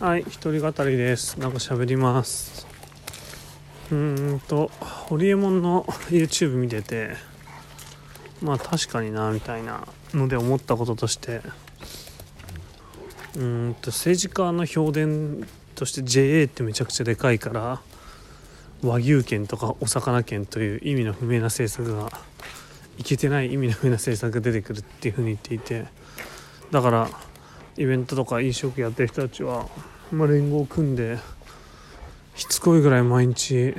はい、一人語りです。なんか喋ります。うーんと、ホリエモンの YouTube 見てて、まあ確かにな、みたいなので思ったこととして、うーんと、政治家の評伝として JA ってめちゃくちゃでかいから、和牛券とかお魚券という意味の不明な政策が、いけてない意味の不明な政策が出てくるっていうふうに言っていて、だから、イベントとか飲食やってる人たちは、まあ、連合組んでしつこいぐらい毎日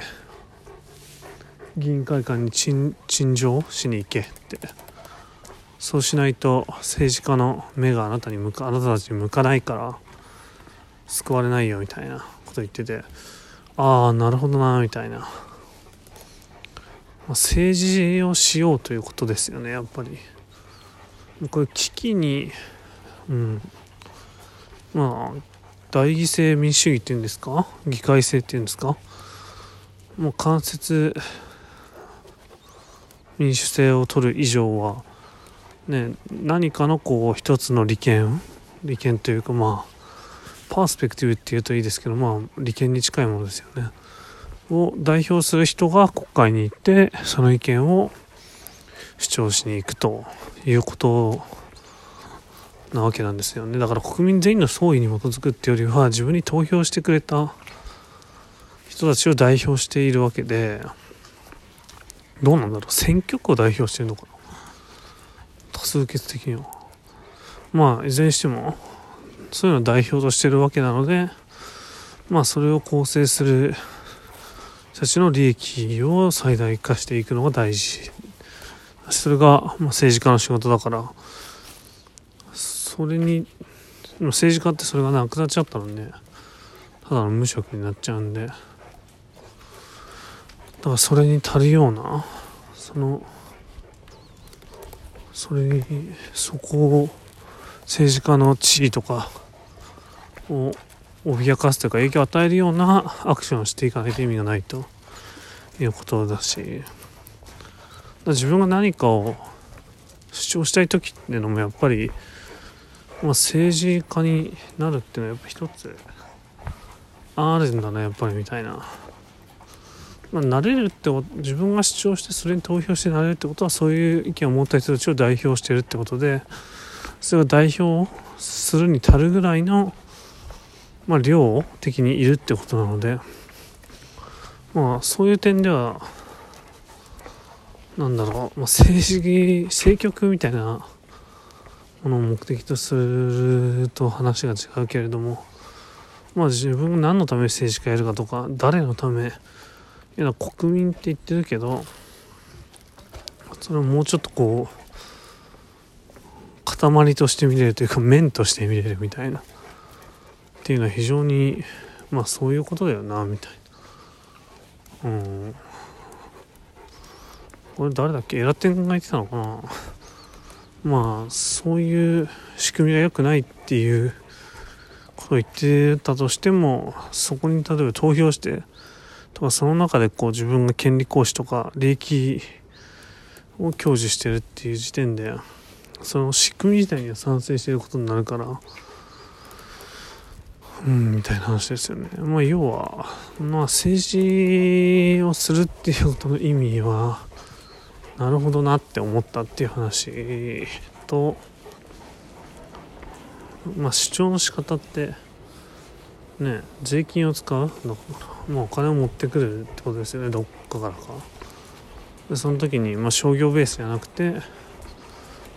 議員会館に陳陳情しに行けって。そうしないと政治家の目があなたに向かあなたたちに向かないから救われないよみたいなこと言っててああなるほどなみたいな、まあ、政治をしようということですよねやっぱり。これ危機にうん。まあ代議制民主主義っていうんですか？議会制っていうんですか？もう間接民主制を取る以上はね何かのこう一つの利権利権というかまあパースペクティブっていうといいですけどまあ利権に近いものですよね。を代表する人が国会に行ってその意見を主張しに行くということなわけなんですよね。だから国民全員の総意に基づくっていうよりは自分に投票してくれた人たちを代表しているわけでどうなんだろう。選挙区を代表してるのかな。多数決的には。まあいずれにしてもそういうのを代表としてるわけなのでまあそれを構成する人たちの利益を最大化していくのが大事。それが、ま、政治家の仕事だからそれに政治家ってそれがなくなっちゃったらね。ただの無職になっちゃうんで。だからそれに足るようなそのそれにそこを政治家の地位とかを脅かすというか影響を与えるようなアクションをしていかないと意味がないと。いうことだし。だ自分が何かを主張したい時っていうのもやっぱりまあ、政治家になるっていうのはやっぱ一つあるんだねやっぱりみたいな、まあ、なれるって自分が主張してそれに投票してなれるってことはそういう意見を持った人たちを代表してるってことでそれが代表するに足るぐらいの、まあ、量的にいるってことなのでまあそういう点ではなんだろう、まあ、政治政局みたいなものを目的とすると話が違うけれどもまあ自分が何のため政治家やるかとか誰のためいや国民って言ってるけどそれをもうちょっとこう塊として見れるというか面として見れるみたいなっていうのは非常にまあそういうことだよなみたいな。うん。これ誰だっけ？エラテンが言ってたのかな？まあそういう仕組みが良くないっていうことを言ってたとしてもそこに例えば投票してとかその中でこう自分が権利行使とか利益を享受してるっていう時点でその仕組み自体には賛成していることになるからうんみたいな話ですよね。まあ要はまあ政治をするっていうことの意味はなるほどなって思ったっていう話と、まあ、主張の仕方ってね税金を使うまあ、お金を持ってくるってことですよねどっかからか。でその時に、まあ、商業ベースじゃなくて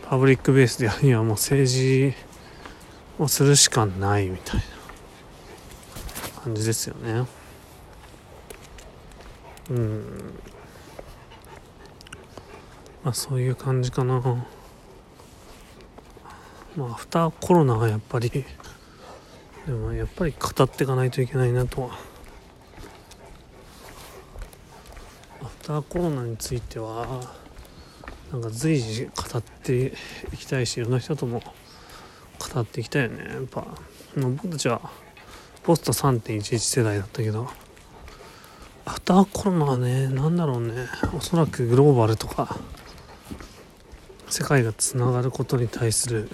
パブリックベースでやるにはもう政治をするしかないみたいな感じですよね。うん。まあそういう感じかな。まあアフターコロナはやっぱりでもやっぱり語っていかないといけないなとは。アフターコロナについてはなんか随時語っていきたいしいろんな人とも語っていきたいよね。やっぱ僕たちはポスト3.11世代だったけどアフターコロナはね何だろうね。おそらくグローバルとか世界がつながることに対する、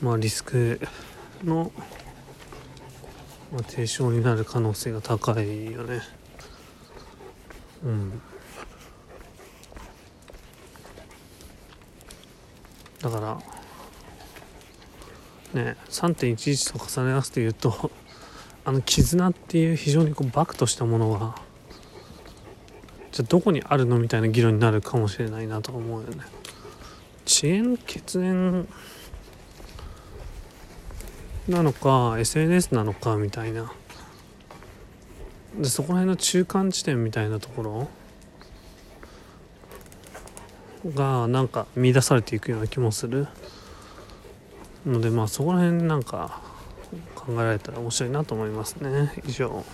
まあ、リスクのまあ、低症になる可能性が高いよね。うん。だからね3.11と重ね合わせて言うと あの絆っていう非常にこうバクとしたものがじゃあどこにあるのみたいな議論になるかもしれないなと思うよね。遅延血縁なのか SNS なのかみたいな。でそこら辺の中間地点みたいなところがなんか見出されていくような気もする。のでまあそこら辺なんか考えられたら面白いなと思いますね。以上。